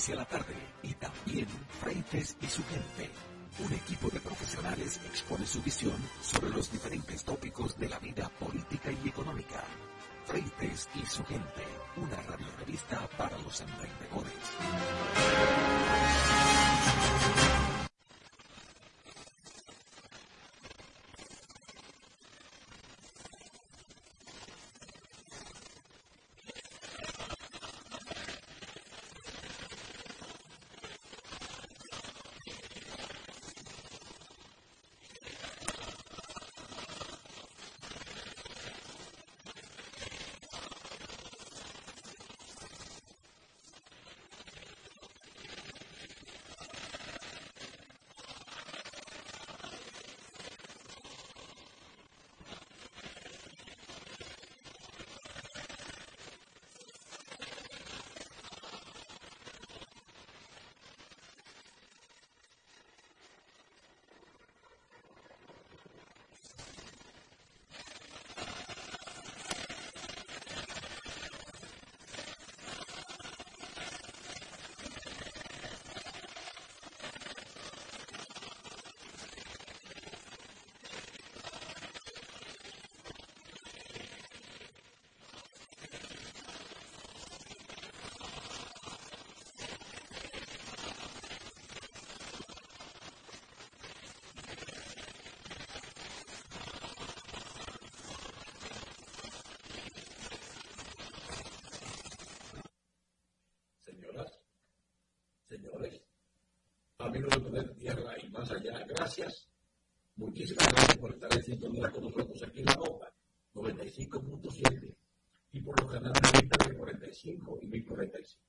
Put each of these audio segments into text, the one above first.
inicia la tarde y también Freites y su gente. Un equipo de profesionales expone su visión sobre los diferentes tópicos de la vida política y económica. Freites y su gente, una radio revista para los emprendedores. Amigos de Poder Tierra y más allá. Gracias. Muchísimas gracias por estar en sintonía con nosotros aquí en la Boca 95.7 y por los canales de 45 y 1045.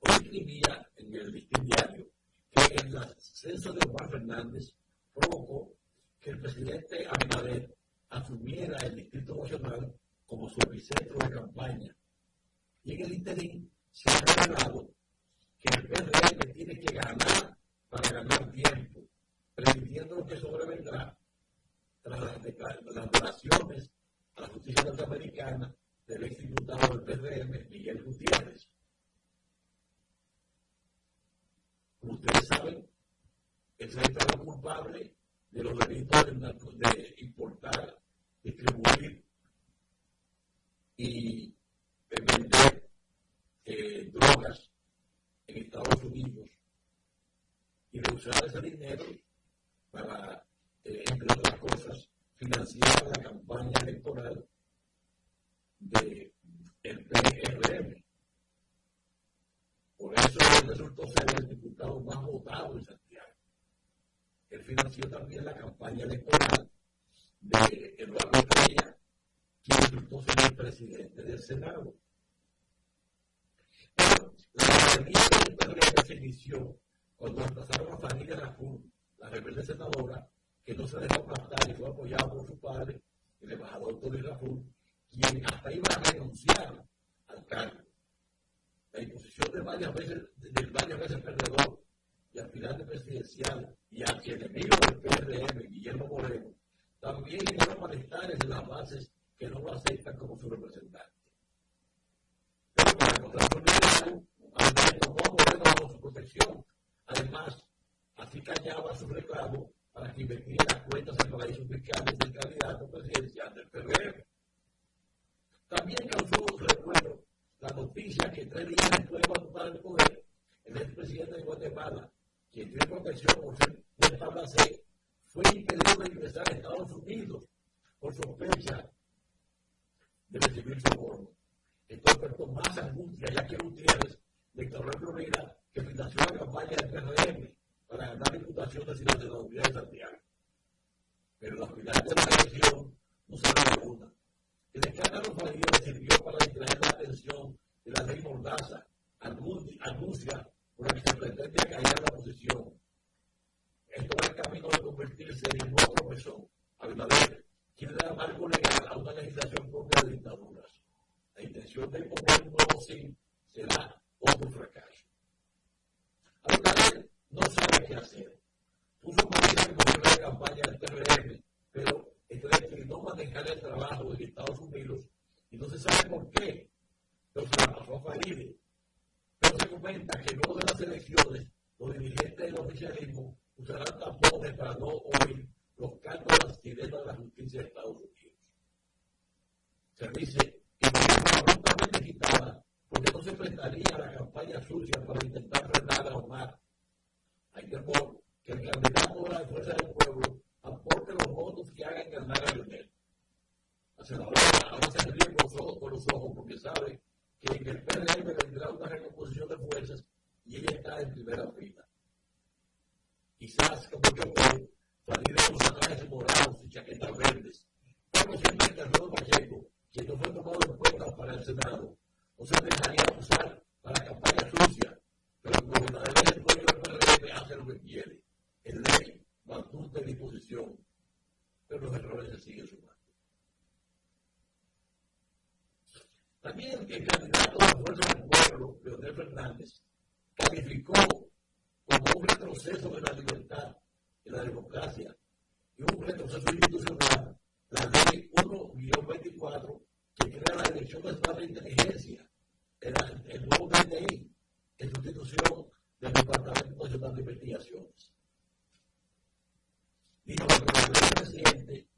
Hoy escribía en el diario que el ascenso de Juan Fernández provocó que el presidente Abinader asumiera el Distrito Nacional como su epicentro de campaña. Y en el interín se ha revelado que el PRM tiene que ganar para ganar tiempo, previendo lo que sobrevendrá tras las, declaraciones a la justicia norteamericana del ex diputado del PRM, Miguel Gutiérrez. Como ustedes saben, el secretario culpable de los delitos de importar, distribuir y vender eh, drogas en Estados Unidos ese dinero para, eh, entre otras cosas, financiar la campaña electoral del de PRM. Por eso resultó ser el diputado más votado en Santiago. Él financió también la campaña electoral de Eduardo Estrella, quien resultó ser el presidente del Senado. La mayoría del PRM se inició cuando empezaron a familia Raful, la rebelde senadora, que no se dejó aplastar y fue apoyada por su padre, el embajador Tony Raful, quien hasta iba a renunciar al cargo. La imposición de varias veces, de varias veces perdedor y aspirante presidencial y enemigo del PRM, Guillermo Moreno, también generó malestares en las bases que no lo aceptan como su representante. Pero para encontrar su tomó bajo su protección. Además, así callaba su reclamo para que investigue las cuentas en paraísos fiscales del candidato presidencial del PRM. También causó recuerdo la noticia que tres días después de ocupar el poder, el expresidente de Guatemala, quien tiene protección por ser de tabla C, fue impedido de ingresar a Estados Unidos por sospecha de recibir soborno. Esto despertó más angustia, ya que Gutiérrez declaró en Florida que financió la campaña del PRM para ganar diputaciones y la ciudadanía de Santiago. Pero la final de la elección no se de una. El escándalo fallido sirvió para distraer la atención de la ley Mordaza, anuncia por la que se pretende callar la oposición. Esto va en camino de convertirse en un nuevo profesor, Abinader, quien le da marco legal a una legislación de dictaduras. La intención de imponer un nuevo sí será otro fracaso. Abinader no sabe qué hacer. Puso Marina en gobierno de campaña del PRM, pero esto decidió manejar el trabajo en Estados Unidos y no se sabe por qué. Pero se la pasó a Faride. Pero se comenta que luego de las elecciones, los dirigentes del oficialismo usarán tapones para no oír los cargos de las sirenas de la justicia de Estados Unidos. Se dice que la voluntad quitada porque se enfrentaría a la campaña sucia para intentar frenar a Omar. Hay temor que el candidato de la fuerza del pueblo aporte los votos que hagan ganar a Lionel. La senadora ahora se ríe con los ojos, con los ojos porque sabe que en el PRM vendrá una recomposición de fuerzas y ella está en primera fila. Quizás, como yo veo, saliremos a trajes morados y chaquetas verdes. Como siempre que Alfredo Pacheco, quien no fue tomado en cuenta para el Senado, no se dejaría usar para campaña sucia, pero como verdaderamente el dueño del PRM hace lo que quiere. En ley, en disposición, pero los errores se siguen sumando. También el candidato de la Fuerza del Pueblo, Leonel Fernández, calificó como un retroceso de la libertad, de la democracia y un retroceso institucional la ley 1-24 que crea la Dirección Estado de Inteligencia, el, el nuevo DNI, en sustitución del Departamento Nacional de Investigaciones. Dijo que el presidente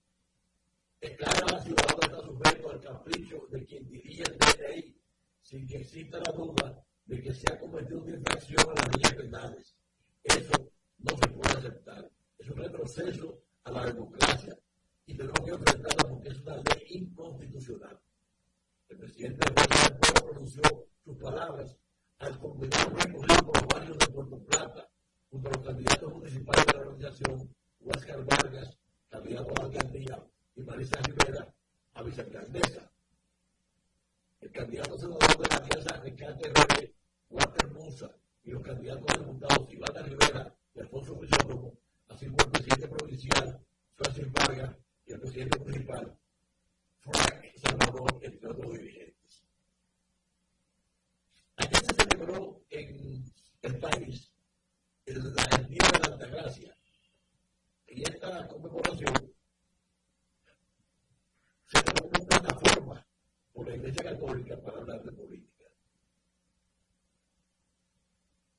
declara a la ciudadana está sujeto al capricho de quien dirige el DNI sin que exista la duda de que se ha cometido una infracción a las leyes penales. Eso no se puede aceptar. Es un retroceso a la democracia y tenemos que enfrentarla porque es una ley inconstitucional. El presidente del pueblo pronunció sus palabras al combinar un recorrido por los barrios de Puerto Plata junto a los candidatos municipales de la organización, Huáscar Vargas, candidato a la alcaldía, y Marisa Rivera, a vicealcaldesa. El candidato senador de la alianza Ricardo Herrera, Walter Musa, y los candidatos diputados Ivana Rivera y Alfonso Crisóstomo, así como el presidente provincial, Francis Vargas, y el presidente municipal, Frank Salvador, entre otros dirigentes. Ayer se celebró en el país el, Día de la Altagracia. Y esta conmemoración se tomó como plataforma por la Iglesia Católica para hablar de política.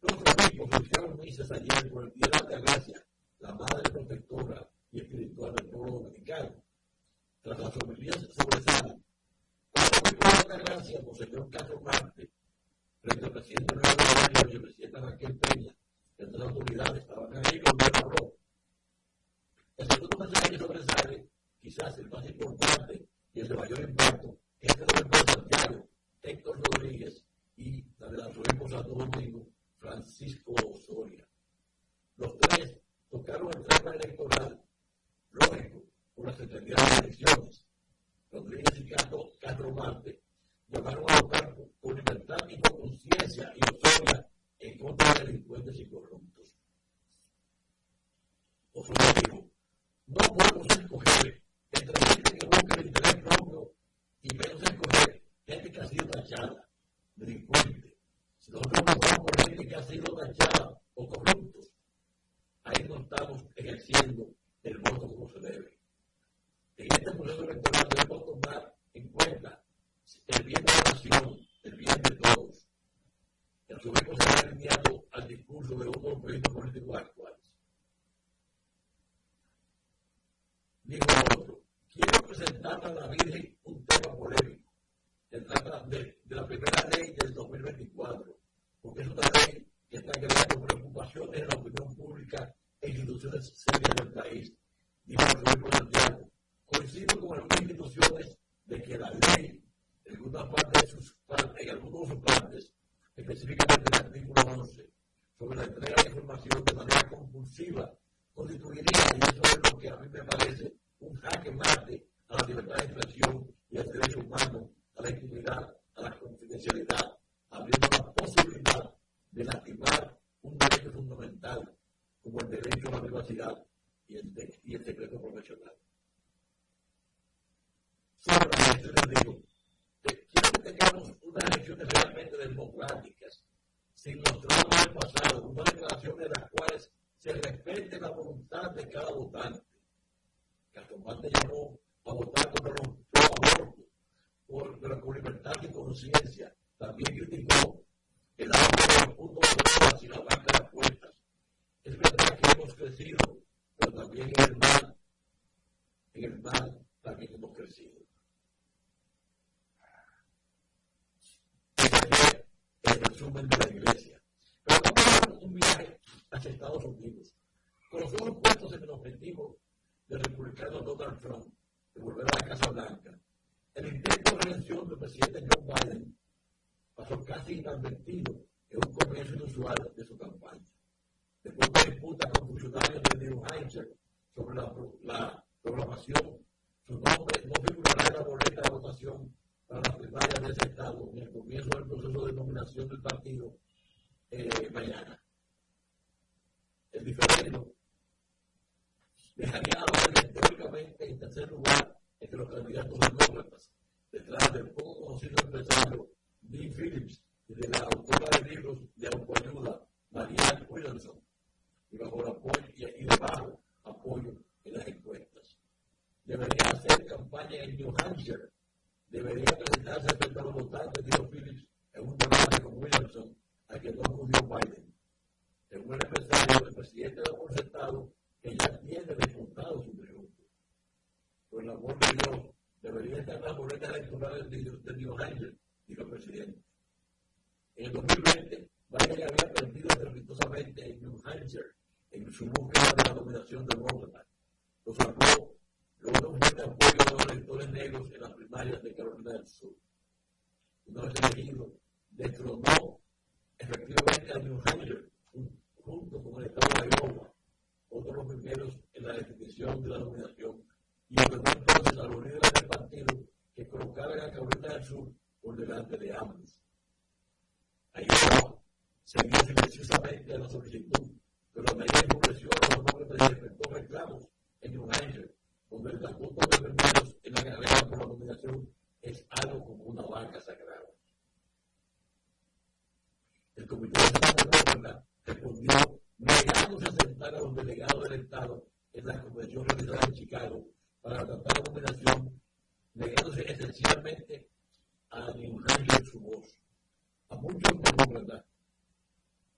Los obispos hicieron misas ayer por el Día de la Altagracia, la madre protectora y espiritual del pueblo dominicano. Tras las homilías sobresalen, cuando mi la gracia, Monseñor Castro Marte, frente al presidente de y el presidente Raquel Peña, entre las autoridades estaban ahí cuando él habló. El segundo mensaje que sobresale, quizás el más importante y el de mayor impacto, es el de Santiago, Héctor Rodríguez, y la del arzobispo Santo Domingo, Francisco Osoria. Los tres tocaron el tema electoral lógico, por la Secretaría de Elecciones. Rodríguez y Castro, Castro Marte llamaron a votar con libertad y con conciencia y autoridad en contra de delincuentes y corruptos. Osorio dijo, no podemos escoger entre gente que busca el interés propio y menos escoger gente que ha sido tachada, delincuente. Si nosotros votamos por gente que ha sido tachada o corruptos, ahí no estamos ejerciendo el voto como se debe. En este proceso electoral debemos tomar en cuenta el bien de la nación, el bien de todos. El sujeto se ha alineado al discurso de otros proyectos políticos actuales. Dijo otro, quiero presentar a la Virgen un tema polémico. Se trata de, de la primera ley del 2024, porque es una ley que está creando preocupaciones en la opinión pública e instituciones serias del país, dijo el gobierno Santiago. Coincido con algunas instituciones de que la ley, en algunas partes de sus en algunos de sus partes, específicamente el artículo 11, sobre la entrega de información de manera compulsiva, constituiría, y eso es lo que a mí me parece, un jaque mate a la libertad de expresión y al derecho humano, a la intimidad, a la confidencialidad, abriendo la posibilidad de lastimar un derecho fundamental como el derecho a la privacidad y el, de, y el secreto profesional. Sobre esto les digo, quiero que tengamos unas elecciones realmente democráticas, sin los tramos del pasado, unas declaraciones en las cuales se respete la voluntad de cada votante. Castomante llamó a votar contra los pro-abortos, por, pero con libertad y conciencia. También criticó el auto crecido, pero también en el mal, en el mal también hemos crecido. Ese resumen de la iglesia. Pero a un viaje hacia Estados Unidos. Con los ojos puestos en el objetivo del republicano Donald Trump de volver a la Casa Blanca, el intento de reelección del presidente Joe Biden pasó casi inadvertido en un comienzo inusual de su campaña. Después de disputa con funcionarios de New Hampshire sobre la, la programación, su nombre no figurará en la boleta de votación para las primarias de ese estado en el comienzo del proceso de nominación del partido eh, mañana. El diferendo dejaría a Biden teóricamente en tercer lugar entre los candidatos demócratas, detrás del poco conocido empresario Dean Phillips y de la autora de libros de autoayuda Marianne Williamson, y bajo apoyo y debajo apoyo en las encuestas. Debería hacer campaña en New Hampshire, debería presentarse frente a los votantes, dijo Phillips en un debate con Williamson, a que no acudió Biden. Según el empresario, el presidente ha concertado que ya tiene descontado su triunfo. Por el amor de Dios, debería estar la boleta electoral de New Hampshire dijo el presidente. En el 2020, Biden había perdido estrepitosamente en New Hampshire en su búsqueda de la dominación demócrata. Lo sacó logró un fuerte apoyo de los electores negros en las primarias de Carolina del Sur. Una vez elegido, destronó efectivamente a New Hampshire junto con el estado de Iowa, otros los primeros en la definición de la dominación, y ordenó entonces a los líderes del partido que colocaran a Carolina del Sur por delante de ambos. Ayuda seguía silenciosamente la solicitud, pero a medida que creció los nombres de despertó reclamos en New Hampshire, donde el conjunto de primeros en la carrera por la nominación es algo como una vaca sagrada. El Comité de respondió negándose a sentar a los delegados del Estado en la convención realizada en Chicago para tratar la nominación, negándose esencialmente a en su voz. A muchos demócratas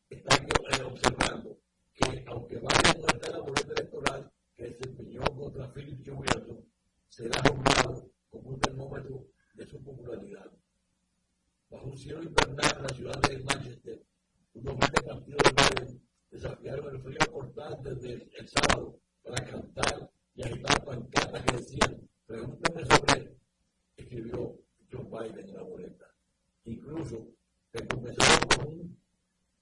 están observando que, aunque vaya está en la boleta electoral que se empeñó contra Philip Wilson, será juzgado como un termómetro de su popularidad. Bajo un cielo invernal en la ciudad de Manchester, unos 20 partidos de Biden desafiaron el frío cortante desde el sábado para cantar y agitar pancartas que decían, pregúntame sobre, escribió Joe Biden en la boleta. Incluso comenzó con un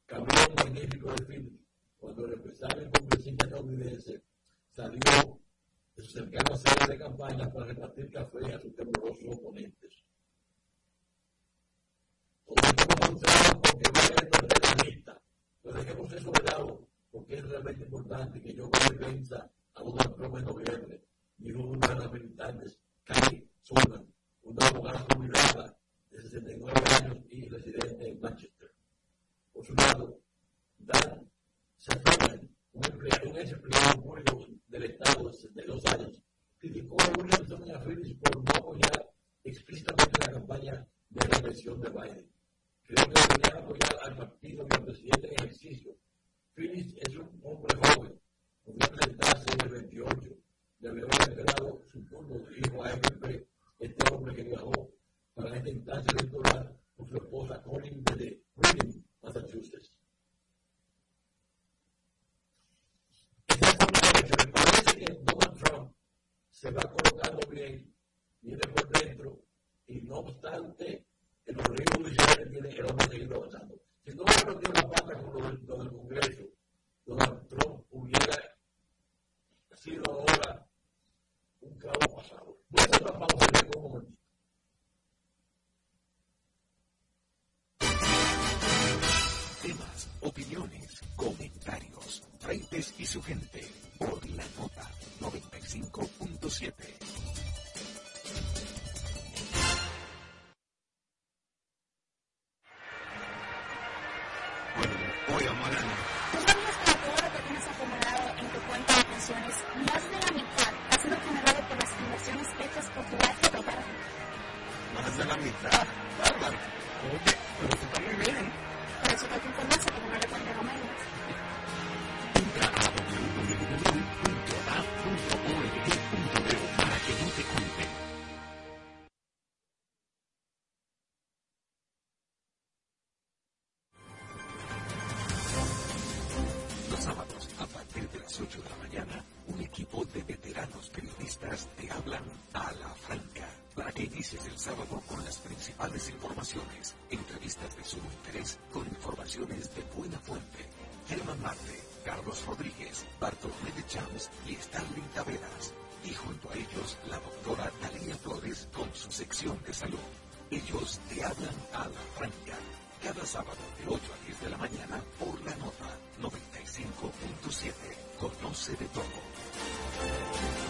camión magnífico de film cuando el empresario congresista estadounidense salió de su cercana sede de campaña para repartir café a sus temorosos oponentes. Todos estamos concentrados porque no es lista, pero dejemos eso de lado porque es realmente importante que yo Biden venza a Donald Trump en noviembre, dijo una de las militantes, Kai Sullivan una abogada jubilada de 69 años y residente en Manchester. Por su lado, Dan Safran, un, empleado, un ex empleado público del Estado de 62 años, criticó a Williamson y a Phillips por su gente sábado con las principales informaciones, entrevistas de sumo interés con informaciones de buena fuente. Germán Marte, Carlos Rodríguez, Bartolomé de Champs y Stanley Taveras. Y junto a ellos, la doctora Talía Flores con su sección de salud. Ellos te hablan a la franca. Cada sábado de 8 a 10 de la mañana por la nota 95.7. Conoce de todo.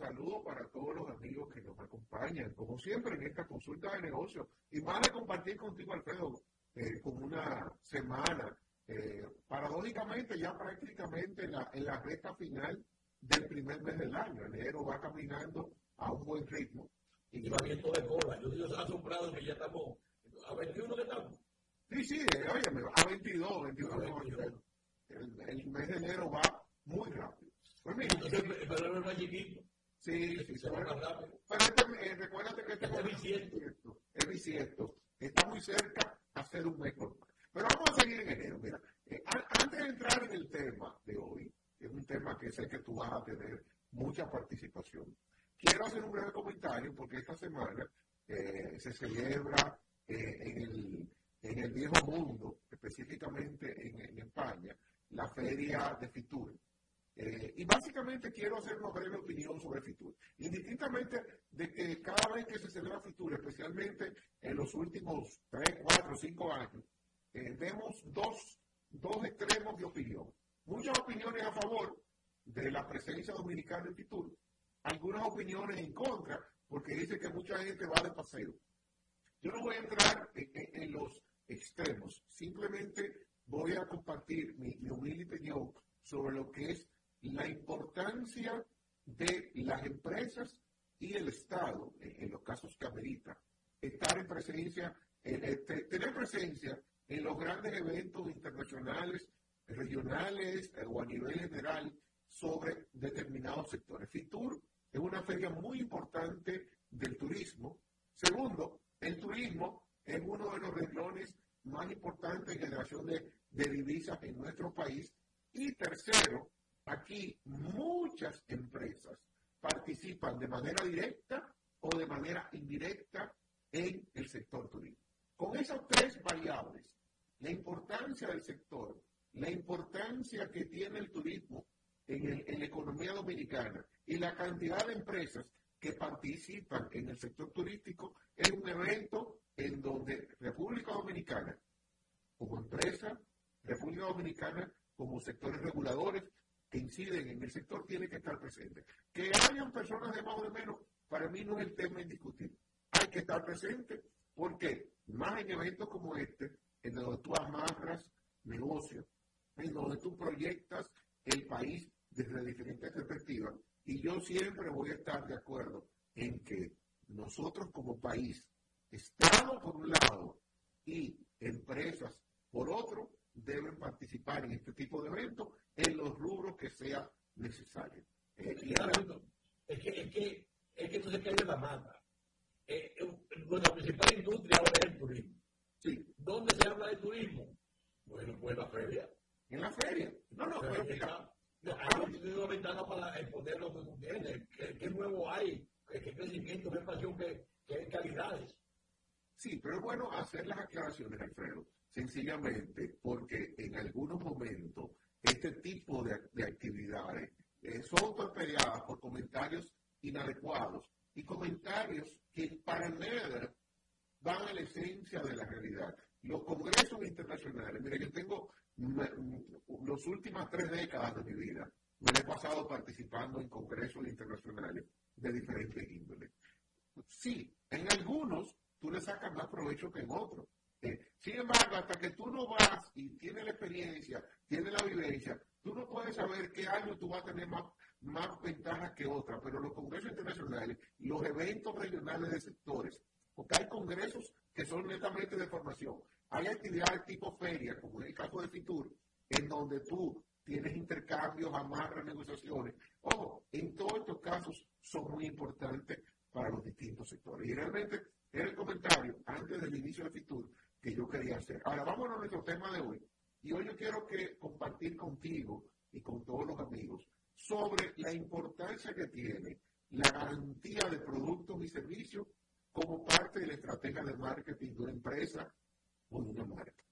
Saludos para todos los amigos que nos acompañan, como siempre, en esta consulta de negocios. Y más de compartir contigo, Alfredo, eh, con una semana, eh, paradójicamente, ya prácticamente en la, en la recta final del primer mes del año. Enero va caminando a un buen ritmo. Y va viento de cola. Yo estoy asombrado que ya estamos a 21 que estamos. Sí, sí, eh, oye, a 22, 22. A 22. El, el mes de enero va muy rápido. Pues mira, Entonces, pero es más chiquito. Sí, sí, Se rápido. Pero este, eh, recuérdate que este es bisiesto. es bisiesto. Está muy cerca a ser un mes normal. Pero vamos a seguir en enero. Mira, eh, antes de entrar en el tema de hoy, que es un tema que sé que tú vas a tener mucha participación, quiero hacer un breve comentario porque esta semana eh, se celebra eh, en, el, en el viejo mundo, específicamente en, en España, la feria de Fitur. Eh, y básicamente quiero hacer una breve opinión sobre Fitur. Indistintamente de que cada vez que se celebra Fitur, especialmente en los últimos 3, 4, 5 años, eh, vemos dos, dos extremos de opinión. Muchas opiniones a favor de la presencia dominicana en Fitur, algunas opiniones en contra, porque dice que mucha gente va de paseo. Yo no voy a entrar en, los extremos, simplemente voy a compartir mi humilde opinión sobre lo que es la importancia de las empresas y el Estado, en, los casos que amerita, estar en presencia, en este- tener presencia en los grandes eventos internacionales, regionales eh, o a nivel general sobre determinados sectores. FITUR es una feria muy importante del turismo. Segundo, el turismo es uno de los renglones más importantes en generación de divisas en nuestro país. Y tercero, aquí muchas empresas participan de manera directa o de manera indirecta en el sector turismo. Con esas tres variables, la importancia del sector, la importancia que tiene el turismo en, el- en la economía dominicana y la cantidad de empresas que participan en el sector turístico, es un evento en donde República Dominicana, como empresa, República Dominicana, como sectores reguladores que inciden en el sector, tiene que estar presente. Que hayan personas de más o de menos, para mí no es el tema indiscutible. Hay que estar presente, porque más en eventos como este, en donde tú amarras negocios, en donde tú proyectas el país desde diferentes perspectivas, y yo siempre voy a estar de acuerdo en que nosotros como país, Estado por un lado y empresas por otro, deben participar en este tipo de eventos en los rubros que sea necesario. Eh, y Es que, es que, es que no se cae la mata. Eh, eh, nuestra principal industria ahora es el turismo. Sí. ¿Dónde se habla de turismo? Bueno, pues en la feria. En la feria. No, no, pero mira. Hay una ventana para exponer lo que tú tienes. ¿Qué, nuevo hay? ¿Qué, crecimiento, qué pasión, qué, qué calidades? Sí, pero es bueno hacer las aclaraciones, Alfredo, sencillamente porque en algunos momentos este tipo de, actividades eh, son torpedeadas por comentarios inadecuados y comentarios que para nada van a la esencia de la realidad. Los congresos internacionales, mire, yo tengo las últimas tres décadas de mi vida, me he pasado participando en congresos internacionales de diferentes índoles. Sí, en algunos tú le sacas más provecho que en otros. Eh, sin embargo, hasta que tú no vas y tienes la experiencia, tienes la vivencia, tú no puedes saber qué año tú vas a tener más, más ventajas que otra. Pero los congresos internacionales, los eventos regionales de sectores, porque hay congresos que son netamente de formación, hay actividades tipo feria, como en el caso de FITUR, en donde tú tienes intercambios, amarras, negociaciones. Ojo, en todos estos casos son muy importantes para los distintos sectores. Y realmente era el comentario antes del inicio de FITUR que yo quería hacer. Ahora, vámonos a nuestro tema de hoy. Y hoy yo quiero que compartir contigo y con todos los amigos sobre la importancia que tiene la garantía de productos y servicios como parte de la estrategia de marketing de una empresa o de una marca.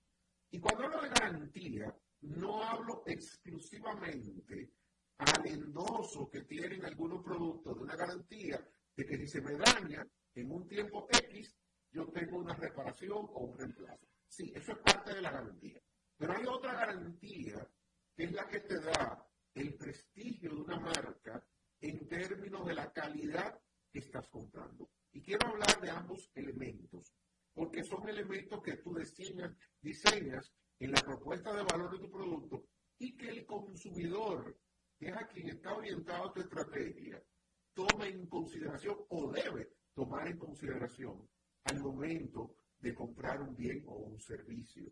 Y cuando hablo de garantía, no hablo exclusivamente al endoso que tienen algunos productos de una garantía de que si se me daña en un tiempo X, yo tengo una reparación o un reemplazo. Sí, eso es parte de la garantía. Pero hay otra garantía que es la que te da el prestigio de una marca en términos de la calidad que estás comprando. Y quiero hablar de ambos elementos, porque son elementos que tú diseñas, diseñas en la propuesta de valor de tu producto y que el consumidor, que es a quien está orientado tu estrategia, toma en consideración o debe tomar en consideración al momento de comprar un bien o un servicio.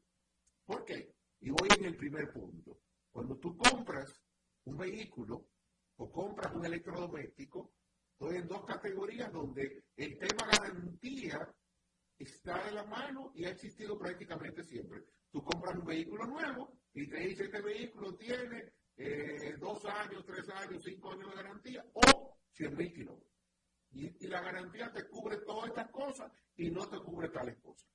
¿Por qué? Y voy en el primer punto. Cuando tú compras un vehículo o compras un electrodoméstico, estoy en dos categorías donde el tema garantía está de la mano y ha existido prácticamente siempre. Tú compras un vehículo nuevo y te dice este vehículo tiene eh, dos años, tres años, cinco años de garantía o 100 mil kilómetros. Y, la garantía te cubre todas estas cosas y no te cubre tales cosas.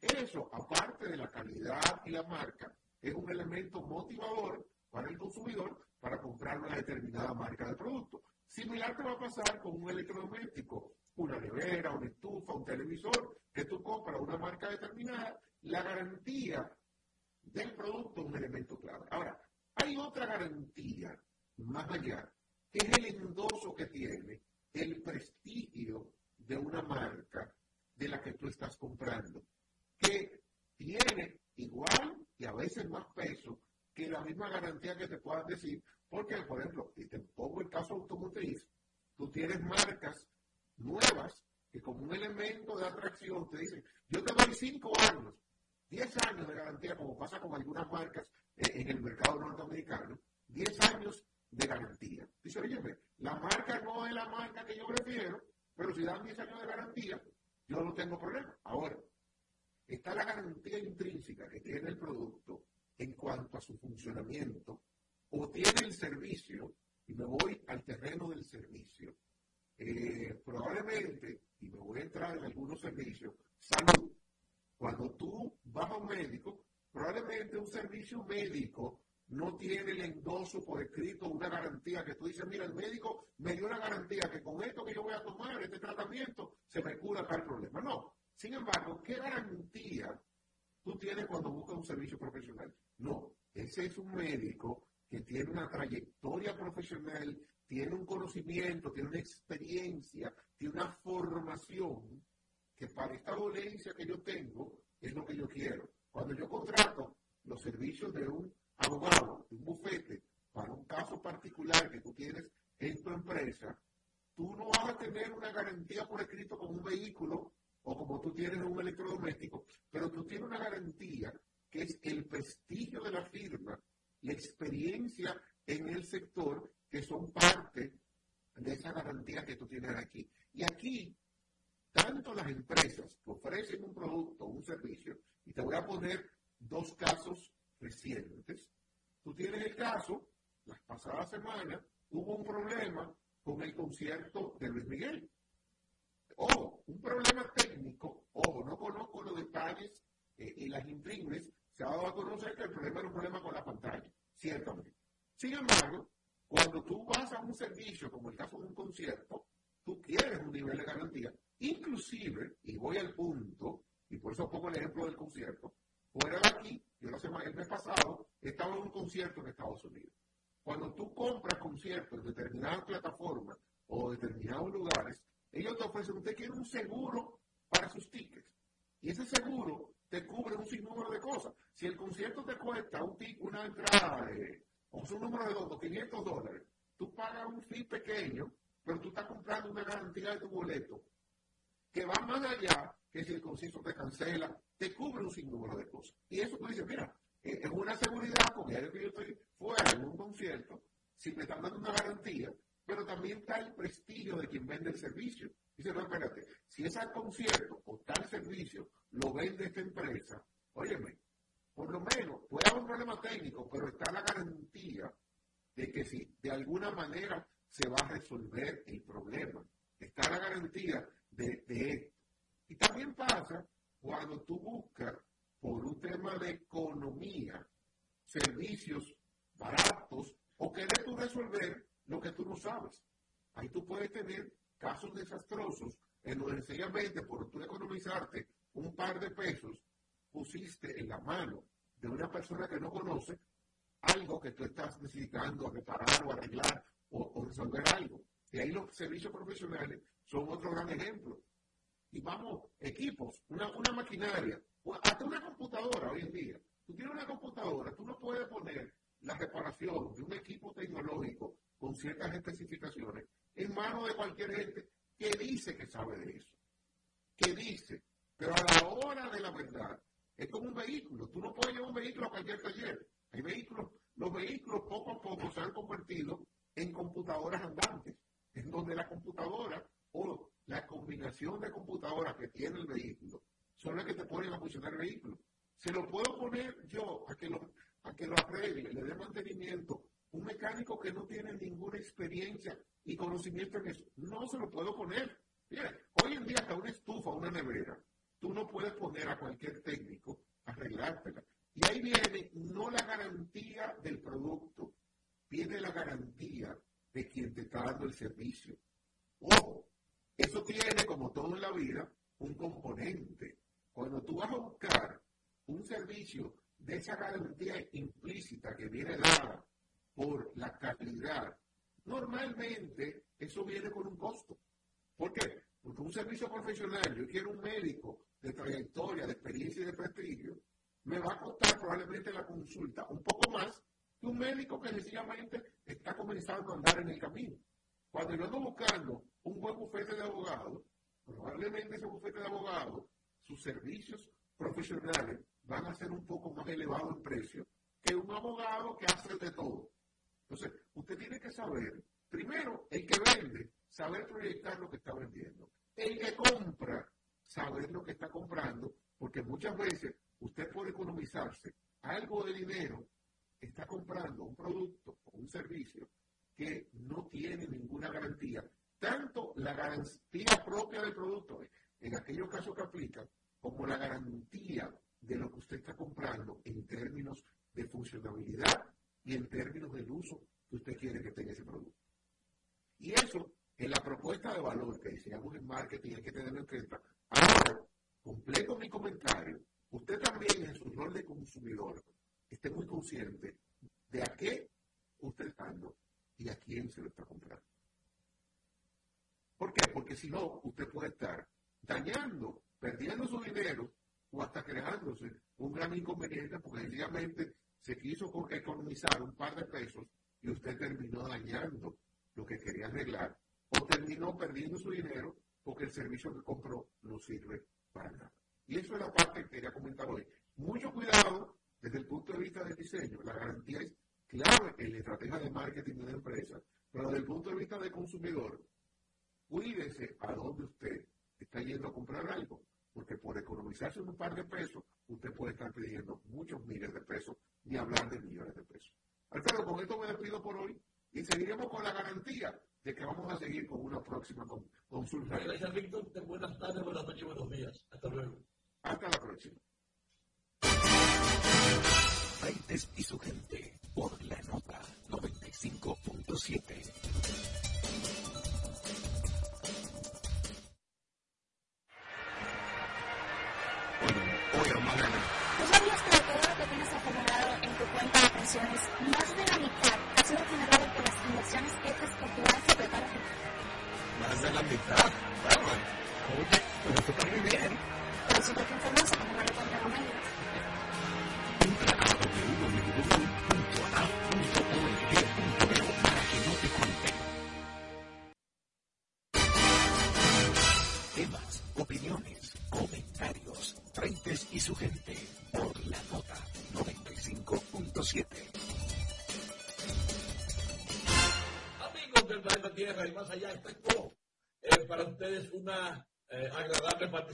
Eso, aparte de la calidad y la marca, es un elemento motivador para el consumidor para comprar una determinada marca de producto. Similar te va a pasar con un electrodoméstico, una nevera, una estufa, un televisor, que tú compras una marca determinada, la garantía del producto es un elemento clave. Ahora, hay otra garantía más allá, que es el endoso que tiene el prestigio de una marca de la que tú estás comprando, que tiene igual y a veces más peso que la misma garantía que te puedan decir, porque, por ejemplo, y te pongo el caso automotriz, tú tienes marcas nuevas que como un elemento de atracción te dicen, yo te doy cinco años, diez años de garantía, como pasa con algunas marcas en el mercado norteamericano, diez años de garantía. Dice, oye, la marca no es la marca que yo prefiero, pero si dan 10 años de garantía, yo no tengo problema. Ahora, está la garantía intrínseca que tiene el producto en cuanto a su funcionamiento, o tiene el servicio, y me voy al terreno del servicio. Eh, probablemente, y me voy a entrar en algunos servicios, salud. Cuando tú vas a un médico, probablemente un servicio médico no tiene el endoso por escrito, una garantía que tú dices, mira, el médico me dio una garantía que con esto que yo voy a tomar, este tratamiento, se me cura tal problema. No. Sin embargo, ¿qué garantía tú tienes cuando buscas un servicio profesional? No. Ese es un médico que tiene una trayectoria profesional, tiene un conocimiento, tiene una experiencia, tiene una formación que para esta dolencia que yo tengo es lo que yo quiero. Cuando yo contrato los servicios de un abogado, un bufete, para un caso particular que tú tienes en tu empresa, tú no vas a tener una garantía por escrito con un vehículo o como tú tienes un electrodoméstico, pero tú tienes una garantía que es el prestigio de la firma, la experiencia en el sector, que son parte de esa garantía que tú tienes aquí. Y aquí, tanto las empresas que ofrecen un producto o un servicio, y te voy a poner dos casos recientes. Tú tienes el caso, las pasadas semanas, hubo un problema con el concierto de Luis Miguel. Ojo, un problema técnico, ojo, no conozco los detalles eh, y las intríngulis, se ha dado a conocer que el problema era un problema con la pantalla, ciertamente. Sin embargo, cuando tú vas a un servicio, como el caso de un concierto, tú quieres un nivel de garantía. Inclusive, y voy al punto, y por eso pongo el ejemplo del concierto, fuera de aquí, yo la semana, el mes pasado, estaba en un concierto en Estados Unidos. Cuando tú compras conciertos en determinadas plataformas o determinados lugares, ellos te ofrecen, usted quiere un seguro para sus tickets. Y ese seguro te cubre un sinnúmero de cosas. Si el concierto te cuesta un una entrada o un número de 200, 500 dólares, tú pagas un fee pequeño, pero tú estás comprando una garantía de tu boleto que va más allá que si el concierto te cancela, te cubre un sinnúmero de cosas. Y eso tú dices, mira, eh, es una seguridad, porque ya que yo estoy fuera en un concierto, si me están dando una garantía, pero también está el prestigio de quien vende el servicio. Dice, no, espérate, si ese concierto o tal servicio lo vende esta empresa, óyeme, por lo menos puede haber un problema técnico, pero está la garantía de que si de alguna manera se va a resolver el problema, está la garantía de, de. Y también pasa cuando tú buscas por un tema de economía, servicios baratos, o quieres tú resolver lo que tú no sabes. Ahí tú puedes tener casos desastrosos en donde sencillamente por tú economizarte un par de pesos, pusiste en la mano de una persona que no conoce algo que tú estás necesitando reparar o arreglar o, resolver algo. Y ahí los servicios profesionales son otro gran ejemplo. Vamos, equipos, una, una maquinaria, hasta una computadora hoy en día. Tú tienes una computadora, tú no puedes poner la reparación de un equipo tecnológico con ciertas especificaciones en manos de cualquier gente que dice que sabe de eso. Que dice, pero a la hora de la verdad, es como un vehículo. Tú no puedes llevar un vehículo a cualquier taller. Hay vehículos, los vehículos poco a poco se han convertido en computadoras andantes, en donde la computadora o la combinación de computadoras que tiene el vehículo son las que te ponen a funcionar el vehículo. Se lo puedo poner yo a que lo, a que lo arregle, le dé mantenimiento. Un mecánico que no tiene ninguna experiencia y conocimiento en eso, no se lo puedo poner. Mira, hoy en día hasta una estufa, una nevera, tú no puedes poner a cualquier técnico a arreglártela. Y ahí viene no la garantía del producto, viene la garantía de quien te está dando el servicio. Ojo, eso tiene, como todo en la vida, un componente. Cuando tú vas a buscar un servicio de esa garantía implícita que viene dada por la calidad, normalmente eso viene con un costo. ¿Por qué? Porque un servicio profesional, yo quiero un médico de trayectoria, de experiencia y de prestigio, me va a costar probablemente la consulta un poco más que un médico que sencillamente está comenzando a andar en el camino. Cuando yo ando buscando un buen bufete de abogados, probablemente ese bufete de abogados, sus servicios profesionales van a ser un poco más elevados en precio que un abogado que hace de todo. Entonces, usted tiene que saber, primero, el que vende, saber proyectar lo que está vendiendo. El que compra, saber lo que está comprando, porque muchas veces usted puede economizarse algo de dinero, está comprando un producto o un servicio que no tiene ninguna garantía. Tanto la garantía propia del producto, en aquellos casos que aplican, como la garantía de lo que usted está comprando en términos de funcionabilidad y en términos del uso que usted quiere que tenga ese producto. Y eso, en la propuesta de valor que diseñamos en marketing, hay que tenerlo en cuenta. Ahora, completo mi comentario, usted también en su rol de consumidor esté muy consciente de a qué usted está dando y a quién se lo está comprando. ¿Por qué? Porque si no, usted puede estar dañando, perdiendo su dinero o hasta creándose un gran inconveniente porque sencillamente se quiso economizar un par de pesos y usted terminó dañando lo que quería arreglar o terminó perdiendo su dinero porque el servicio que compró no sirve para nada. Y eso es la parte que quería comentar hoy. Mucho cuidado desde el punto de vista del diseño. La garantía es clave en la estrategia de marketing de una empresa, pero desde el punto de vista del consumidor, cuídese a dónde usted está yendo a comprar algo, porque por economizarse un par de pesos, usted puede estar pidiendo muchos miles de pesos, ni hablar de millones de pesos. Alfredo, con esto me despido por hoy y seguiremos con la garantía de que vamos a seguir con una próxima consulta. Gracias, Víctor. Buenas tardes, buenas noches, buenos días. Hasta luego. Hasta la próxima. Freites y su gente por la nota 95.7.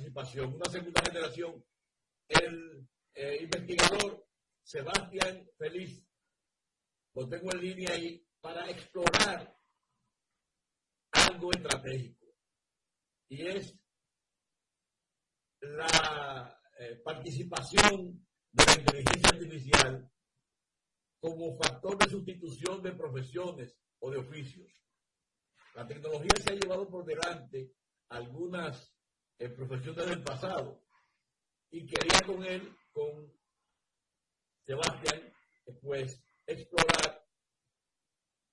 una segunda generación. El eh, investigador Sebastián Feliz, lo tengo en línea ahí para explorar algo estratégico. Y es la eh, participación de la inteligencia artificial como factor de sustitución de profesiones o de oficios. La tecnología se ha llevado por delante algunas eh, profesiones del pasado y quería con él, con Sebastián, pues explorar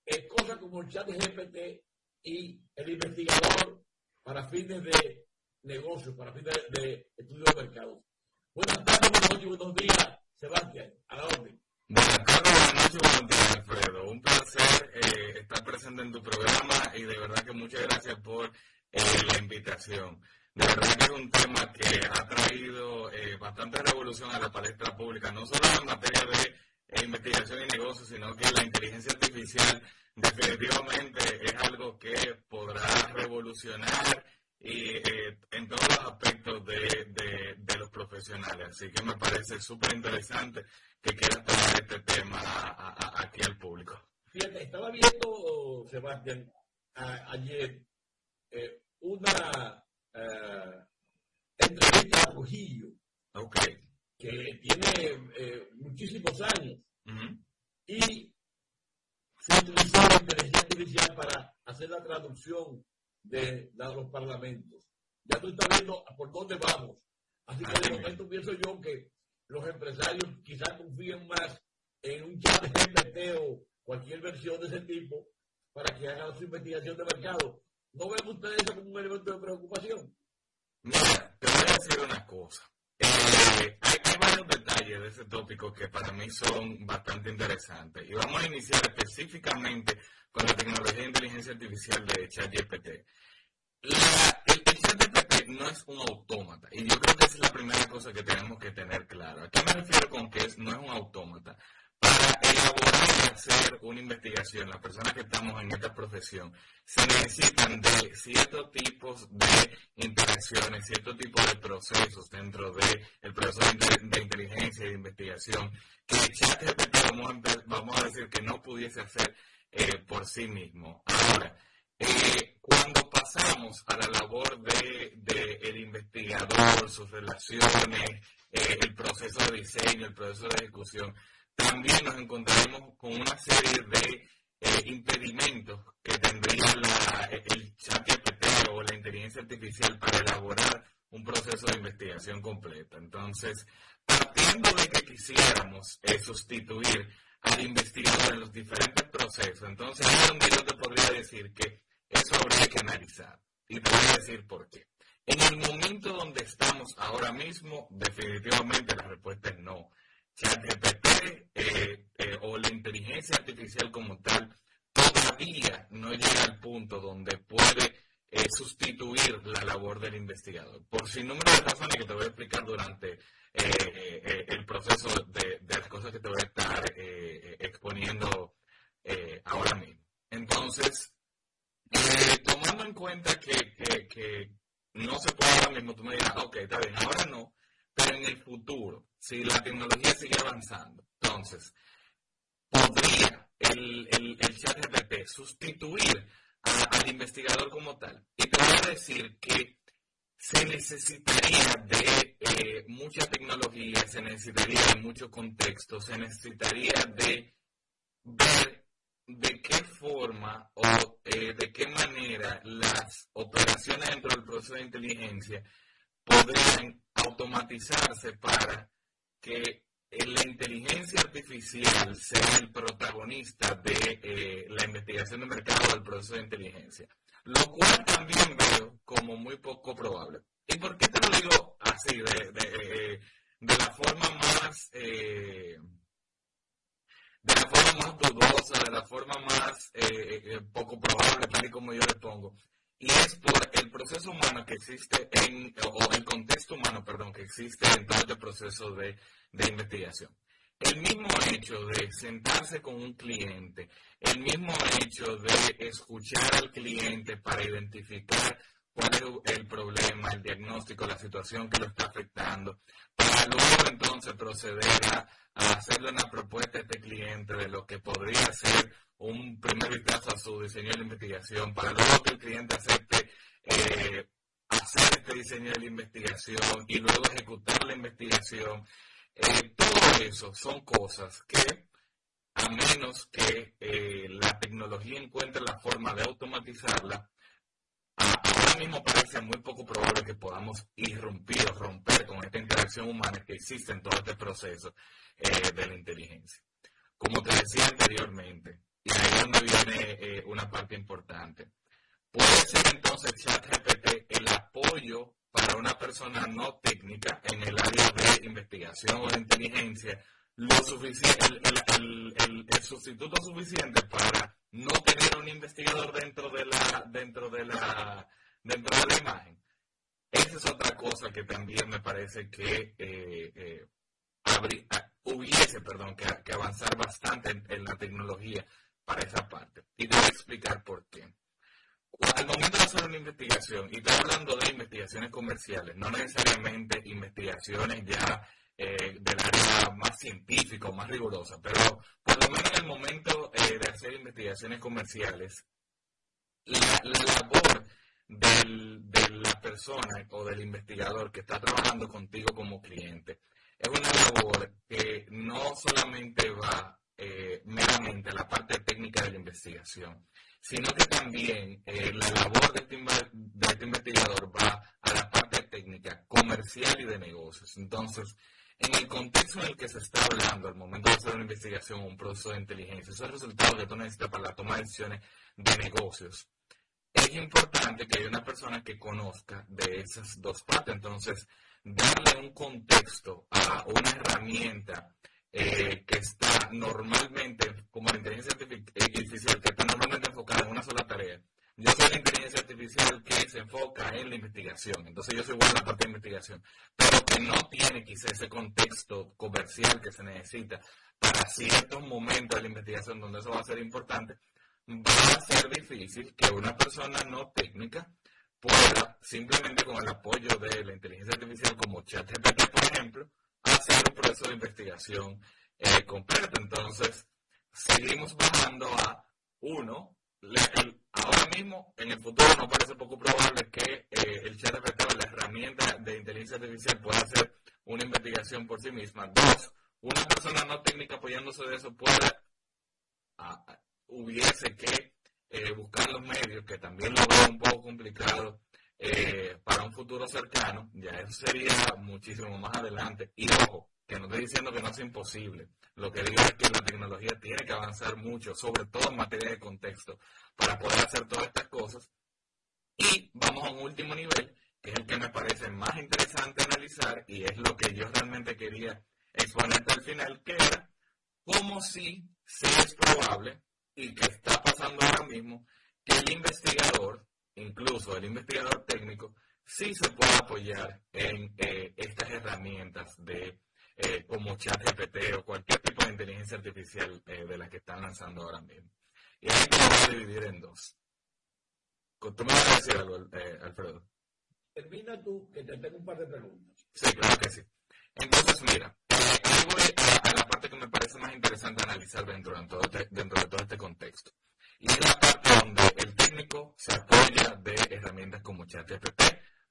eh, cosas como el chat GPT y el investigador para fines de negocios, para fines de, de estudio de mercado. Buenas tardes, buenas noches, buenos días, Sebastián, a la orden. Buenas tardes, buenas noches, buenos días, Alfredo. Un placer eh, estar presente en tu programa y de verdad que muchas gracias por eh, la invitación. De verdad que es un tema que ha traído eh, bastante revolución a la palestra pública, no solo en materia de eh, investigación y negocios, sino que la inteligencia artificial definitivamente es algo que podrá revolucionar y eh, en todos los aspectos de, los profesionales. Así que me parece súper interesante que quieras traer este tema aquí al público. Fíjate, estaba viendo, Sebastián, ayer eh, una eh, entrevista a Trujillo, Ok. que tiene eh, muchísimos años, y se utilizó la inteligencia artificial para hacer la traducción de, de los parlamentos. Ya tú estás viendo por dónde vamos. Así que de momento pienso yo que los empresarios quizás confíen más en un chat de GPT o cualquier versión de ese tipo para que hagan su investigación de mercado. ¿No ven ustedes eso como un elemento de preocupación? Mira, te voy a decir una cosa. Eh, hay, varios detalles de ese tópico que para mí son bastante interesantes. Y vamos a iniciar específicamente con la tecnología de inteligencia artificial de ChatGPT. El, el ChatGPT no es un autómata. Y yo creo que esa es la primera cosa que tenemos que tener claro. ¿A qué me refiero con que es, no es un autómata? Para elaborar y hacer una investigación, las personas que estamos en esta profesión, se necesitan de ciertos tipos de interacciones, ciertos tipos de procesos dentro del el proceso de, inte- de inteligencia y de investigación que ChatGPT vamos vamos a decir que no pudiese hacer eh, por sí mismo. Ahora, eh, cuando pasamos a la labor de, de el investigador, sus relaciones, eh, el proceso de diseño, el proceso de ejecución, también nos encontraremos con una serie de eh, impedimentos que tendría la, el chat GPT o la inteligencia artificial para elaborar un proceso de investigación completa. Entonces, partiendo de que quisiéramos eh, sustituir al investigador en los diferentes procesos, entonces ahí es donde yo te podría decir que eso habría que analizar. Y te voy a decir por qué. En el momento donde estamos ahora mismo, definitivamente la respuesta es no. ChatGPT eh, eh, o la inteligencia artificial como tal todavía no llega al punto donde puede eh, sustituir la labor del investigador. Por sin número de razones que te voy a explicar durante eh, eh, eh, el proceso de, de, las cosas que te voy a estar exponiendo ahora mismo. Entonces, tomando en cuenta que, que, que no se puede ahora mismo, tú me dirás, ah, ok, está bien, ahora no, pero en el futuro, si la tecnología sigue avanzando, entonces, podría el, el, chat GPT sustituir al investigador como tal. Y te voy a decir que se necesitaría de eh, mucha tecnología, se necesitaría de mucho contexto, se necesitaría de ver de qué forma o eh, de qué manera las operaciones dentro del proceso de inteligencia podrían automatizarse para que la inteligencia artificial sea el protagonista de eh, la investigación de mercado del proceso de inteligencia, lo cual también veo como muy poco probable. ¿Y por qué te lo digo así, de, de, la forma más... Eh, de la forma más dudosa, de la forma más eh, poco probable, tal y como yo le pongo. Y es por el proceso humano que existe en, o el contexto humano, perdón, que existe en todo este proceso de de investigación. El mismo hecho de sentarse con un cliente, el mismo hecho de escuchar al cliente para identificar cuál es el problema, el diagnóstico, la situación que lo está afectando, para luego entonces proceder a, hacerle una propuesta a este cliente de lo que podría ser un primer vistazo a su diseño de investigación, para luego que el cliente acepte eh, hacer este diseño de la investigación y luego ejecutar la investigación eh, todo eso son cosas que, a menos que eh, la tecnología encuentre la forma de automatizarla, mismo parece muy poco probable que podamos irrumpir o romper con esta interacción humana que existe en todo este proceso eh, de la inteligencia. Como te decía anteriormente, y ahí es donde viene una parte importante, puede ser entonces ChatGPT el apoyo para una persona no técnica en el área de investigación o de inteligencia lo suficiente, el, el, sustituto suficiente para no tener un investigador dentro de la dentro de la dentro de la imagen. Esa es otra cosa que también me parece que eh, eh, hubiese perdón, que, avanzar bastante en, la tecnología para esa parte. Y te voy a explicar por qué al momento de hacer una investigación, y estoy hablando de investigaciones comerciales, no necesariamente investigaciones ya eh, del área más científica o más rigurosa, pero por lo menos en el momento eh, de hacer investigaciones comerciales, la, labor de la persona o del investigador que está trabajando contigo como cliente es una labor que no solamente va eh, meramente a la parte técnica de la investigación, sino que también eh, la labor este, de este, investigador va a la parte técnica, comercial y de negocios. Entonces, en el contexto en el que se está hablando al momento de hacer una investigación un proceso de inteligencia, esos resultados que tú necesitas para la toma de decisiones de negocios, es importante que haya una persona que conozca de esas dos partes. Entonces, darle un contexto a una herramienta eh, que está normalmente, como la inteligencia artificial, que está normalmente enfocada en una sola tarea. Yo soy la inteligencia artificial que se enfoca en la investigación, entonces yo soy bueno en la parte de investigación, pero que no tiene quizá ese contexto comercial que se necesita para ciertos momentos de la investigación donde eso va a ser importante, va a ser difícil que una persona no técnica pueda, simplemente con el apoyo de la inteligencia artificial como ChatGPT, por ejemplo, hacer un proceso de investigación eh, completo. Entonces, seguimos bajando a uno. ahora mismo, en el futuro, no parece poco probable que eh, el chat o la herramienta de inteligencia artificial, pueda hacer una investigación por sí misma. Dos, una persona no técnica apoyándose de eso puede, hubiese que eh, buscar los medios, que también lo veo un poco complicado, eh, para un futuro cercano, ya eso sería muchísimo más adelante. Y ojo, que no estoy diciendo que no sea imposible. Lo que digo es que la tecnología tiene que avanzar mucho, sobre todo en materia de contexto, para poder hacer todas estas cosas. Y vamos a un último nivel, que es el que me parece más interesante analizar y es lo que yo realmente quería exponerte al final, que era cómo si sí es probable y que está pasando ahora mismo que el investigador incluso el investigador técnico, sí se puede apoyar en eh, estas herramientas de eh, como ChatGPT o cualquier tipo de inteligencia artificial eh, de las que están lanzando ahora mismo. Y ahí te voy a dividir en dos. ¿Tú me vas a decir algo, Alfredo? Termina tú, que te tengo un par de preguntas. Sí, claro que sí. Entonces, mira, ahí voy a, la parte que me parece más analizar dentro, de, dentro de todo este contexto. Y es la parte donde el técnico se apoya de herramientas como ChatGPT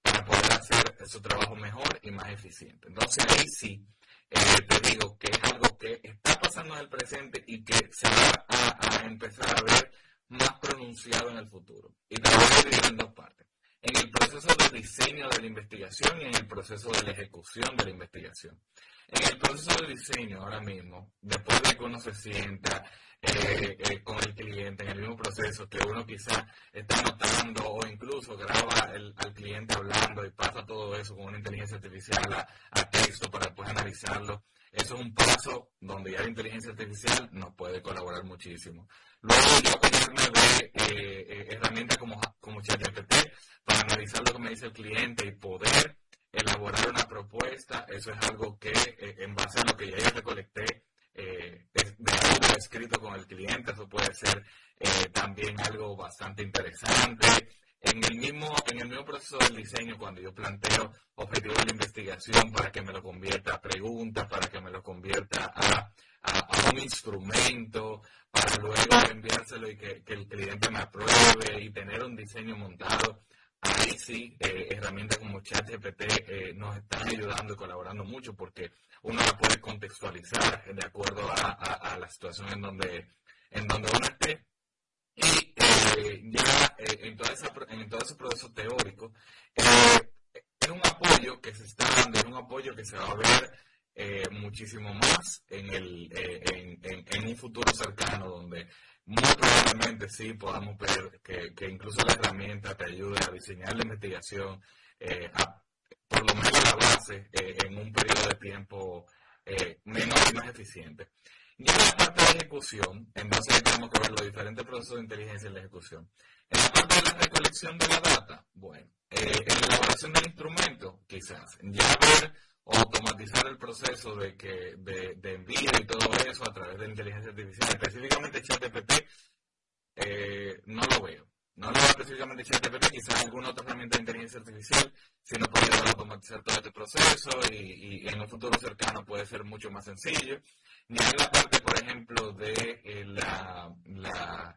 para poder hacer su trabajo mejor y más eficiente. Entonces ahí sí, eh, te digo que es algo que está pasando en el presente y que se va a, empezar a ver más pronunciado en el futuro. Y te voy a dividir en dos partes. En el proceso de diseño de la investigación y en el proceso de la ejecución de la investigación. En el proceso de diseño ahora mismo, después de que uno se sienta eh, eh, con el cliente en el mismo proceso que uno quizá está notando o incluso graba al cliente hablando y pasa todo eso con una inteligencia artificial a, texto para después analizarlo. Eso es un paso donde ya la inteligencia artificial nos puede colaborar muchísimo. Luego yo apoyarme de eh, herramientas como, como ChatGPT para analizar lo que me dice el cliente y poder elaborar una propuesta. Eso es algo que en base a lo que ya yo recolecté eh, de algo escrito con el cliente, eso puede ser eh, también algo bastante interesante. En el, mismo, en el mismo proceso del diseño, cuando yo planteo objetivos de investigación para que me lo convierta a preguntas, para que me lo convierta a, a, un instrumento, para luego enviárselo y que, el cliente me apruebe y tener un diseño montado, ahí sí, eh, herramientas como ChatGPT eh, nos están ayudando y colaborando mucho porque uno la puede contextualizar de acuerdo a, la situación en donde, en donde uno esté. Y eh, ya en, todo ese, en todo ese proceso teórico, es un apoyo que se está dando, es un apoyo que se va a ver muchísimo más en, el, en, un futuro cercano donde muy probablemente sí podamos ver que, incluso la herramienta te ayude a diseñar la investigación, eh, por lo menos la base, eh, en un periodo de tiempo eh, menos y más eficiente. Y en la parte de ejecución, entonces tenemos que ver los diferentes procesos de inteligencia en la ejecución. En la parte de la recolección de la data, bueno, en la elaboración del instrumento, quizás, ya ver automatizar el proceso de, que, de, de, envío y todo eso a través de inteligencia artificial, específicamente ChatGPT, eh, no lo veo. No lo veo específicamente ChatGPT, quizás alguna otra herramienta de inteligencia artificial, si no automatizar todo este proceso y, en un futuro cercano puede ser mucho más sencillo. Ni hay la parte, por ejemplo, de eh, la, la,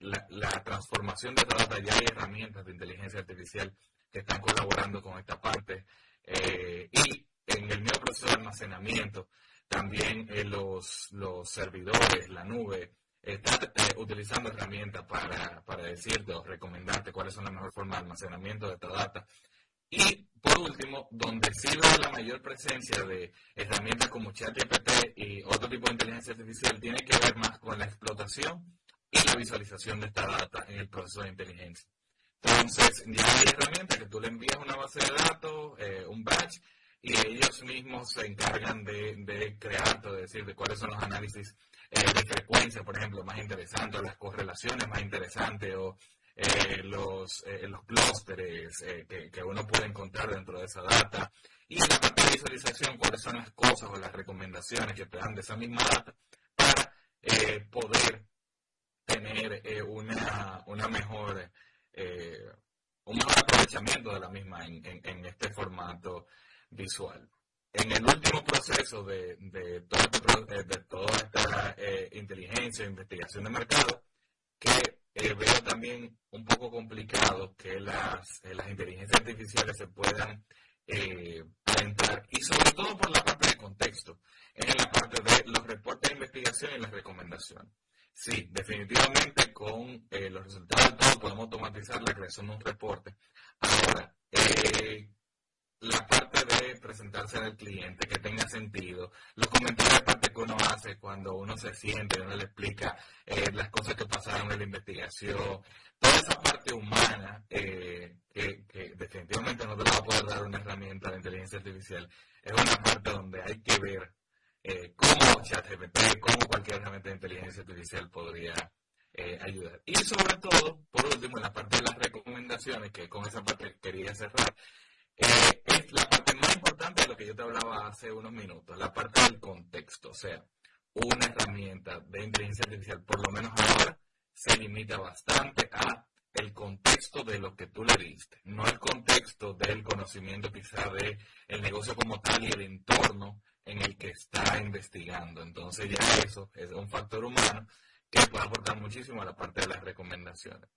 la, transformación de data. Ya hay herramientas de inteligencia artificial que están colaborando con esta parte. Eh, y en el mismo proceso de almacenamiento, también eh, los, los servidores, la nube, están eh, utilizando herramientas para, para decirte o recomendarte cuáles son las mejores formas de almacenamiento de esta data. Y por último, donde sirve la mayor presencia de herramientas como ChatGPT y otro tipo de inteligencia artificial, tiene que ver más con la explotación y la visualización de esta data en el proceso de inteligencia. Entonces, ya hay herramientas que tú le envías una base de datos, eh, un batch, y ellos mismos se encargan de, de crear, de decir, de cuáles son los análisis eh, de frecuencia, por ejemplo, más interesantes, las correlaciones más interesantes, o eh, los, eh, los clústeres que, que, uno puede encontrar dentro de esa data. Y en la parte de visualización, cuáles son las cosas o las recomendaciones que te dan de esa misma data para poder tener una, una mejor, un mejor aprovechamiento de la misma en, en este formato visual. En el último proceso de, de, todo este de toda esta eh, inteligencia investigación de mercado, que eh, veo también un poco complicado que las, eh, las inteligencias artificiales se puedan entrar, y sobre todo por la parte de contexto, en la parte de los reportes de investigación y las recomendaciones. Sí, definitivamente con los resultados de todo podemos automatizar la creación de un reporte. Ahora, la parte de presentarse al cliente, que tenga sentido, los comentarios de parte que uno hace cuando uno se siente, uno le explica eh, las cosas que pasaron en la investigación, toda esa parte humana eh, que, definitivamente no te va a poder dar una herramienta de inteligencia artificial, es una parte donde hay que ver eh, cómo ChatGPT, cómo cualquier herramienta de inteligencia artificial podría ayudar. Y sobre todo, por último, en la parte de las recomendaciones, que con esa parte quería cerrar, eh, es la parte más importante de lo que yo te hablaba hace unos minutos, la parte del contexto. O sea, una herramienta de inteligencia artificial, por lo menos ahora, se limita bastante a el contexto de lo que tú le diste, no el contexto del conocimiento quizá de el negocio como tal y el entorno en el que está investigando. Entonces ya eso es un factor humano que puede aportar muchísimo a la parte de las recomendaciones.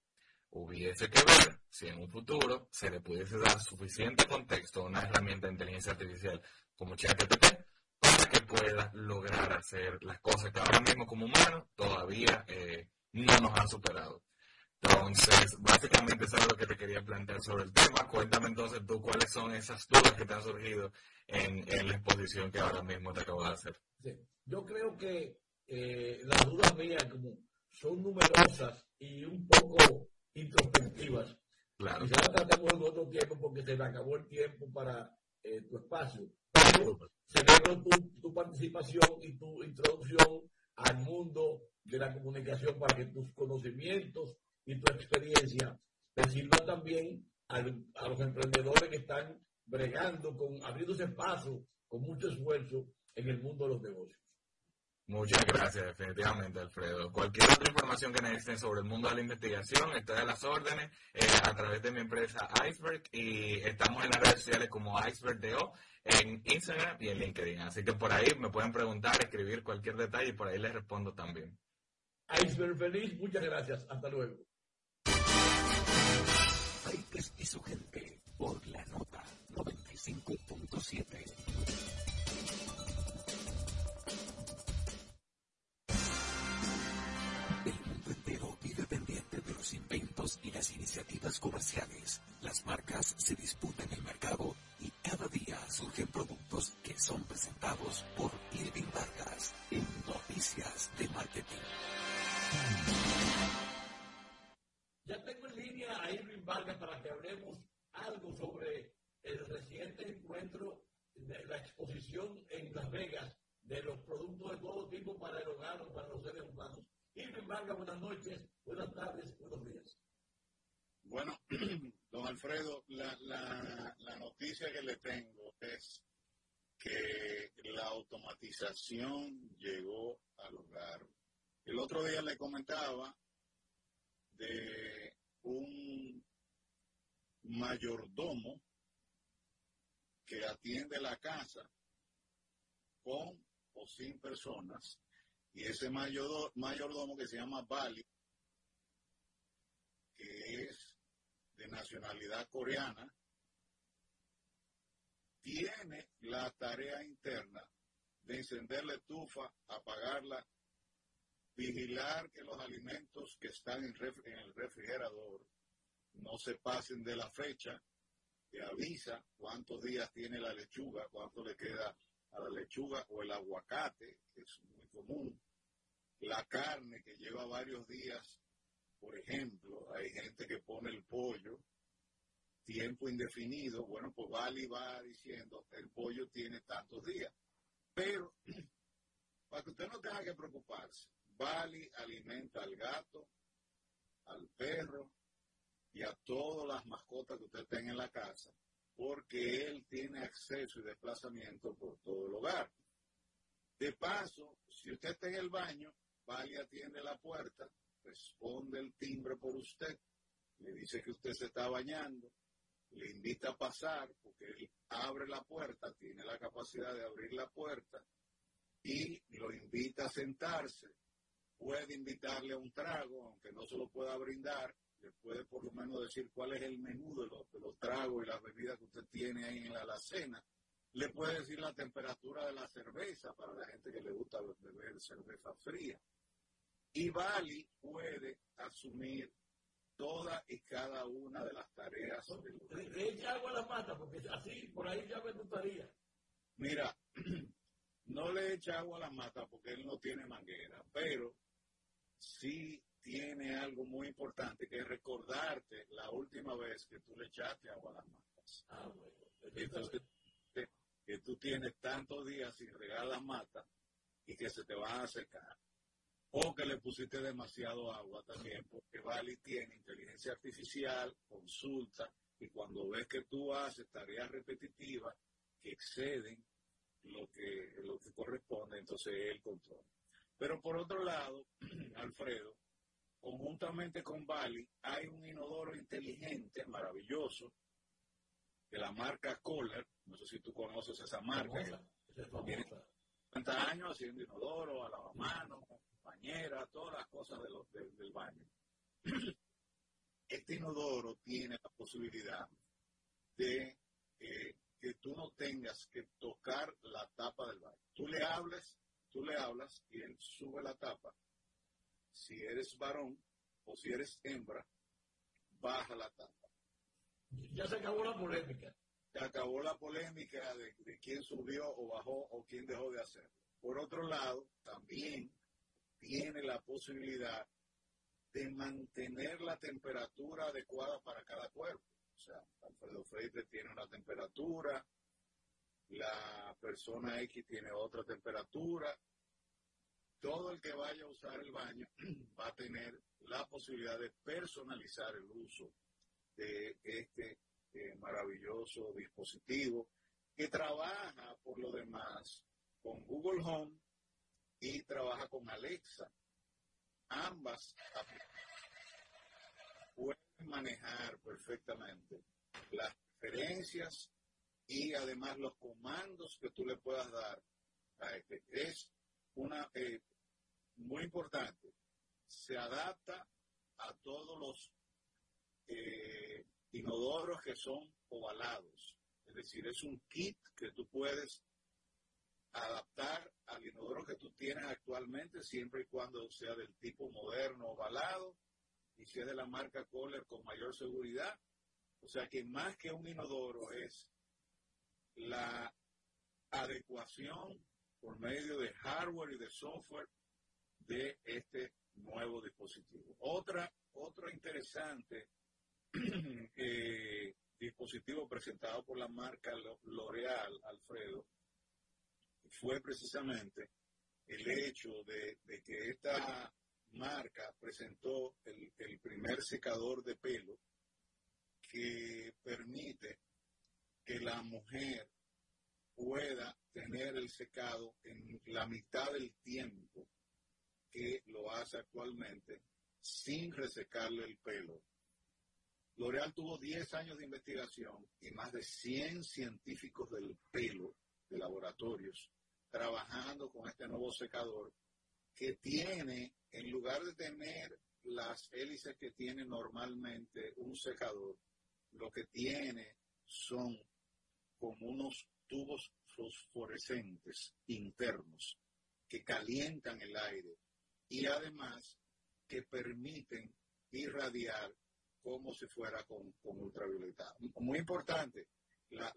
Hubiese que ver si en un futuro se le pudiese dar suficiente contexto a una herramienta de inteligencia artificial como ChatGPT para que pueda lograr hacer las cosas que ahora mismo como humanos todavía eh, no nos han superado. Entonces, básicamente eso es lo que te quería plantear sobre el tema. Cuéntame entonces tú cuáles son esas dudas que te han surgido en, la exposición que ahora mismo te acabo de hacer. Yo creo que eh, las dudas mías como son numerosas y un poco introspectivas. Claro. Quizás tratemos en otro tiempo porque se me acabó el tiempo para eh, tu espacio. Pero celebro tu, tu participación y tu introducción al mundo de la comunicación para que tus conocimientos y tu experiencia te sirvan también a, los emprendedores que están bregando, con, abriéndose paso con mucho esfuerzo en el mundo de los negocios. Muchas gracias, definitivamente, Alfredo. Cualquier otra información que necesiten sobre el mundo de la investigación, estoy a las órdenes eh, a través de mi empresa Iceberg y estamos en las redes sociales como IcebergDO en Instagram y en LinkedIn. Así que por ahí me pueden preguntar, escribir cualquier detalle y por ahí les respondo también. Iceberg feliz, muchas gracias. Hasta luego. y su gente por la nota 95.7. iniciativas comerciales. Las marcas se disputan el mercado y cada día surgen productos que son presentados por Irving Vargas en Noticias de Marketing. Ya tengo en línea a Irving Vargas para que hablemos algo sobre el reciente encuentro de la exposición en Las Vegas de los productos de todo tipo para el hogar o para los seres humanos. Irving Vargas, buenas noches, buenas tardes, buenos días. Bueno, don Alfredo, la, la, noticia que le tengo es que la automatización llegó al hogar el otro día le comentaba de un mayordomo que atiende la casa con o sin personas. Y ese mayordomo que se llama Bali, que es de nacionalidad coreana, tiene la tarea interna de encender la estufa, apagarla vigilar que los alimentos que están en, el refrigerador no se pasen de la fecha, que avisa cuántos días tiene la lechuga, cuánto le queda a la lechuga o el aguacate, que es muy común, la carne que lleva varios días, por ejemplo, hay gente que pone el pollo tiempo indefinido, bueno, pues Vali va diciendo, el pollo tiene tantos días, pero para que usted no tenga que preocuparse, Bali alimenta al gato, al perro y a todas las mascotas que usted tenga en la casa, porque él tiene acceso y desplazamiento por todo el hogar. De paso, si usted está en el baño, Bali atiende la puerta, responde el timbre por usted, le dice que usted se está bañando, le invita a pasar, porque él abre la puerta, tiene la capacidad de abrir la puerta, y lo invita a sentarse puede invitarle a un trago, aunque no se lo pueda brindar, le puede por lo menos decir cuál es el menú de los, tragos y las bebidas que usted tiene ahí en la alacena. Le puede decir la temperatura de la cerveza para la gente que le gusta beber cerveza fría. Y Bali puede asumir todas y cada una de las tareas. Le, echa agua a la mata, porque así, por ahí ya me gustaría. Mira, no le echa agua a la mata porque él no tiene manguera, pero sí tiene algo muy importante, que es recordarte la última vez que tú le echaste agua a las matas. Ah, Entonces, que tú tienes tantos días sin regar las matas y que se te van a secar. O que le pusiste demasiado agua también, porque Bali tiene inteligencia artificial, consulta, y cuando ves que tú haces tareas repetitivas que exceden lo que, lo que corresponde, entonces él controla. Pero por otro lado, Alfredo, conjuntamente con Bali, hay un inodoro inteligente, maravilloso, de la marca Kohler. No sé si tú conoces esa marca. Tiene 50 años haciendo inodoro, a lavamanos, todas las cosas del baño. Este inodoro tiene la posibilidad de eh, que tú no tengas que tocar la tapa del baño. Tú le hables, tú le hablas y él sube la tapa si eres varón o si eres hembra, baja la tapa. Ya se acabó la polémica. Se acabó la polémica de, quién subió o bajó o quién dejó de hacerlo. Por otro lado, también tiene la posibilidad de mantener la temperatura adecuada para cada cuerpo. O sea, Alfredo Freire tiene una temperatura, la persona X tiene otra temperatura, todo el que vaya a usar el baño va a tener la posibilidad de personalizar el uso de este eh, maravilloso dispositivo que trabaja por lo demás con Google Home y trabaja con Alexa. Ambas pueden manejar perfectamente las preferencias y además los comandos que tú le puedas dar este. Es una eh, muy importante, se adapta a todos los eh, inodoros que son ovalados. Es decir, es un kit que tú puedes adaptar al inodoro que tú tienes actualmente, siempre y cuando sea del tipo moderno ovalado y si es de la marca Kohler con mayor seguridad. O sea que más que un inodoro es la adecuación por medio de hardware y de software de este nuevo dispositivo. Otra, otro interesante eh, dispositivo presentado por la marca L'Oreal, Alfredo, fue precisamente el hecho de, que esta marca presentó el, el, primer secador de pelo que permite que la mujer pueda tener el secado en la mitad del tiempo que lo hace actualmente sin resecarle el pelo. L'Oreal tuvo 10 años de investigación y más de 100 científicos del pelo de laboratorios trabajando con este nuevo secador que tiene, en lugar de tener las hélices que tiene normalmente un secador, lo que tiene son como unos tubos fosforescentes internos que calientan el aire y además que permiten irradiar como si fuera con, ultravioleta. Muy importante, la,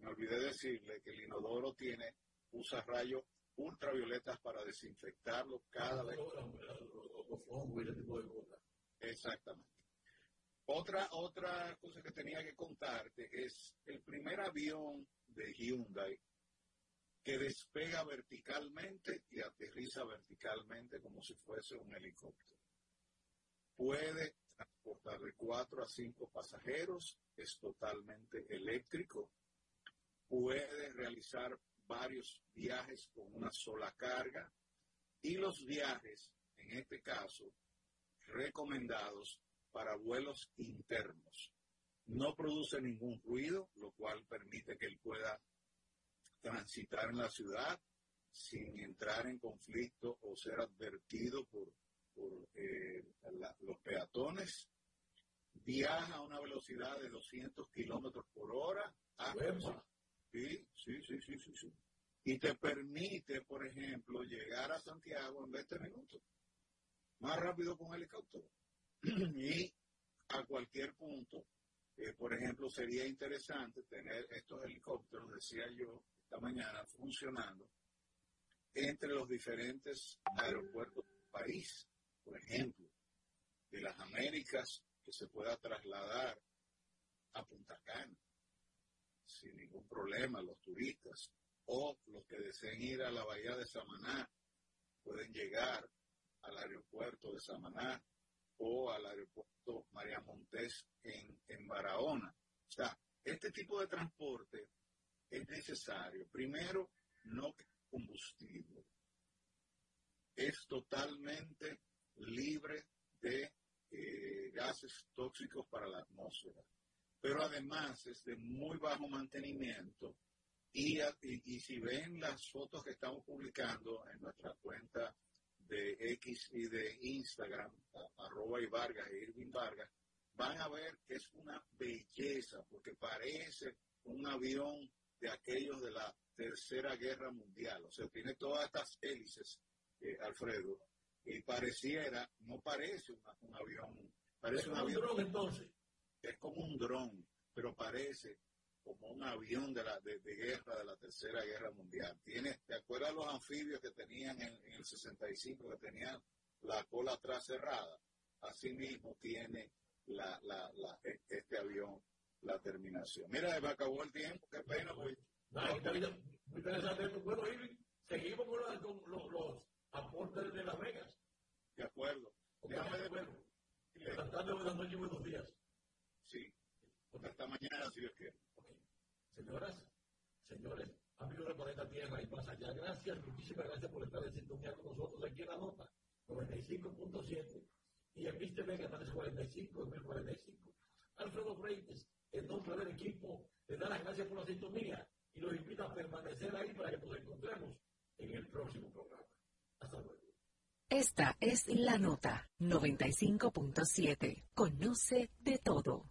me olvidé decirle que el inodoro tiene, usa rayos ultravioletas para desinfectarlo cada vez. Exactamente. Otra, otra cosa que tenía que contarte es el primer avión de Hyundai que despega verticalmente y aterriza verticalmente como si fuese un helicóptero. Puede transportar de cuatro a cinco pasajeros, es totalmente eléctrico, puede realizar varios viajes con una sola carga y los viajes, en este caso, recomendados para vuelos internos. No produce ningún ruido, lo cual permite que él pueda transitar en la ciudad sin entrar en conflicto o ser advertido por, eh, los peatones. Viaja a una velocidad de 200 kilómetros por hora. Sí, sí, sí, sí, sí, Y te permite, por ejemplo, llegar a Santiago en 20 minutos. Más rápido con helicóptero. y a cualquier punto. Eh, por ejemplo, sería interesante tener estos helicópteros, decía yo, esta mañana funcionando entre los diferentes aeropuertos del país. Por ejemplo, de las Américas, que se pueda trasladar a Punta Cana sin ningún problema los turistas o los que deseen ir a la bahía de Samaná pueden llegar al aeropuerto de Samaná o al aeropuerto María Montés en, en Barahona. O sea, este tipo de transporte es necesario. Primero, no combustible. Es totalmente libre de eh, gases tóxicos para la atmósfera. Pero además es de muy bajo mantenimiento y, y, si ven las fotos que estamos publicando en nuestra cuenta de X y de Instagram, arroba y Vargas Irving Vargas, van a ver que es una belleza, porque parece un avión de aquellos de la Tercera Guerra Mundial. O sea, tiene todas estas hélices, eh, Alfredo, y pareciera, no parece un avión, parece un, avión. Dron, entonces. Es como un dron, pero parece como un avión de, la, de, guerra de la Tercera Guerra Mundial. Tiene, ¿Te acuerdas los anfibios que tenían en, el 65, que tenían la cola atrás cerrada? Así mismo tiene la, la, la, e, este avión la terminación. Mira, me acabó el tiempo, qué pena. Pues. No, muy interesante. Bueno, Irving, seguimos con, con los, los, aportes de Las Vegas. De acuerdo. Déjame de bueno. Buenas tardes, buenas noches buenos días. Sí. Hasta mañana, si Dios quiere. Señoras, señores, amigos de Planeta Tierra y más allá, gracias, muchísimas gracias por estar en sintonía con nosotros aquí en la nota 95.7 y en Viste Vega 45, en 1045. Alfredo Freites, en nombre del equipo, le da las gracias por la sintonía y los invita a permanecer ahí para que nos encontremos en el próximo programa. Hasta luego. Esta es la nota 95.7. Conoce de todo.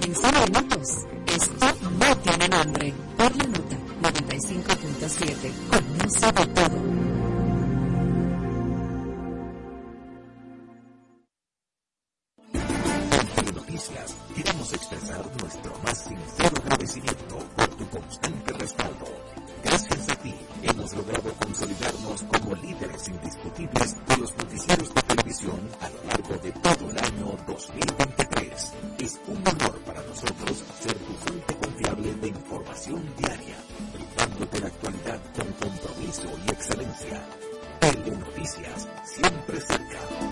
En 100 minutos, esto no tiene nombre. Por la nota 95.7. Conoce de todo. queremos expresar nuestro más sincero agradecimiento por tu constante respaldo. Logrado consolidarnos como líderes indiscutibles de los noticieros de televisión a lo largo de todo el año 2023. Es un honor para nosotros ser tu fuente confiable de información diaria, brindándote la actualidad con compromiso y excelencia. Noticias, siempre cerca.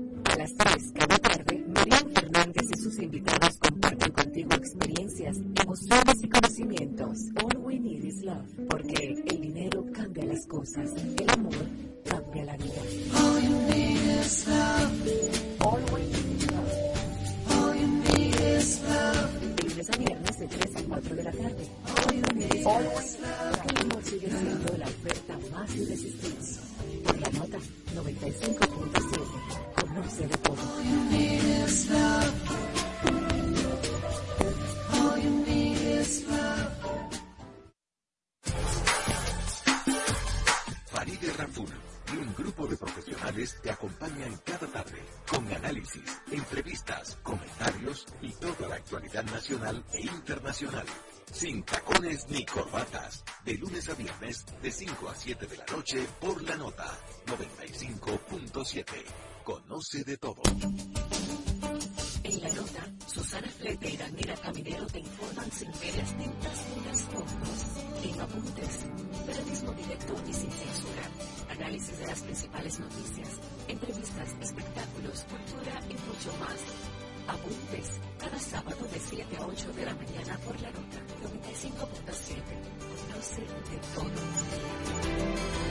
las 3 cada tarde, Marian Fernández y sus invitados comparten contigo experiencias, emociones y conocimientos. All we need is love, porque el dinero cambia las cosas, el amor cambia la vida. All you need is love. All we need is love. All you need is love. De lunes a viernes de 3 a 4 de la tarde. All you need is love. El amor sigue siendo la oferta más irresistible. Por la nota 95.7 conoce de todo. Raful y un grupo de profesionales te acompañan cada tarde con análisis, entrevistas, comentarios y toda la actualidad nacional e internacional. Sin tacones ni corbatas. De lunes a viernes, de 5 a 7 de la noche, por la nota 95.7. Conoce de todo. En la nota, Susana Flete y Daniela Caminero te informan sin medias tintas ni las fotos. En apuntes, periodismo directo y sin censura. Análisis de las principales noticias, entrevistas, espectáculos, cultura y mucho más. Apuntes, cada sábado de 7 a 8 de la mañana por la nota 95.7. Conoce de todo.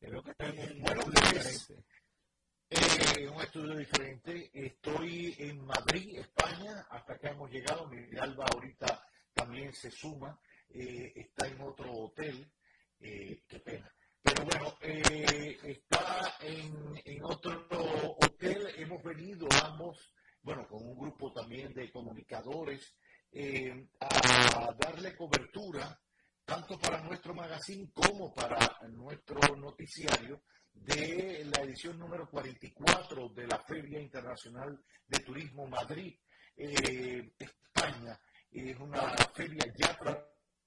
Veo que está en un. Eh, un estudio diferente. Estoy en Madrid, España, hasta que hemos llegado. Mi Alba ahorita también se suma. Eh, está en otro hotel. Eh, qué pena. Pero bueno, eh, está en, en, otro hotel. Hemos venido ambos, bueno, con un grupo también de comunicadores, a darle cobertura tanto para nuestro magazine como para nuestro noticiario de la edición número 44 de la Feria Internacional de Turismo Madrid, eh, España. Es una feria ya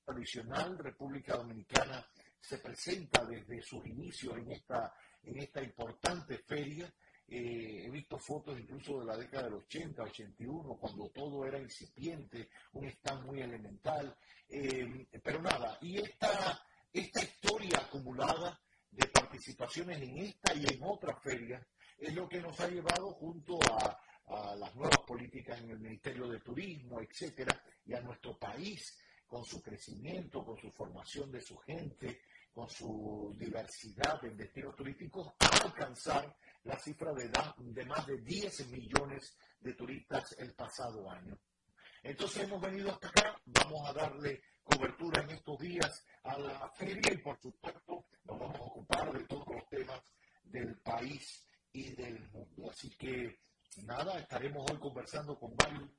tradicional, República Dominicana se presenta desde sus inicios en esta, en esta importante feria. Eh, he visto fotos incluso de la década del 80, 81, cuando todo era incipiente, un stand muy elemental. Eh, pero nada, y esta, esta historia acumulada de participaciones en esta y en otras ferias es lo que nos ha llevado junto a, las nuevas políticas en el Ministerio de Turismo, etcétera, y a nuestro país con su crecimiento, con su formación de su gente, con su diversidad en destinos turísticos, a alcanzar la cifra de, de más de 10 millones de turistas el pasado año. Entonces hemos venido hasta acá, vamos a darle cobertura en estos días a la feria y por supuesto nos vamos a ocupar de todos los temas del país y del mundo. Así que nada, estaremos hoy conversando con varios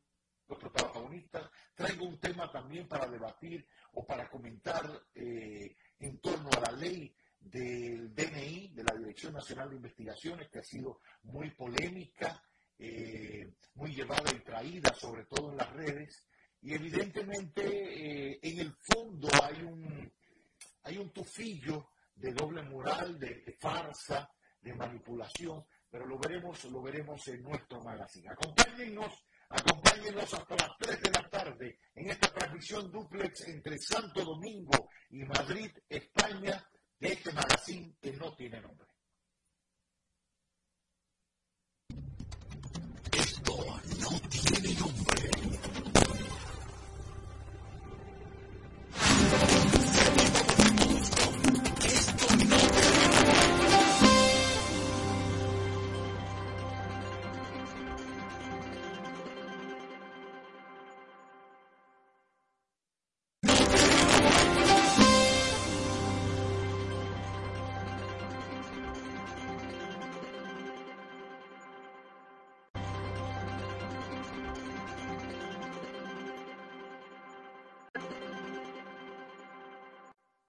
otros protagonistas. Traigo un tema también para debatir o para comentar eh, en torno a la ley del DNI, de la Dirección Nacional de Investigaciones, que ha sido muy polémica, eh, muy llevada y traída, sobre todo en las redes, y evidentemente eh, en el fondo hay un, hay un tufillo de doble moral, de, farsa, de manipulación, pero lo veremos, lo veremos en nuestro magazine. Acompáñennos, acompáñennos hasta las 3 de la tarde en esta transmisión duplex entre Santo Domingo y Madrid, España, de este magazine que no tiene nombre. Esto no tiene nombre.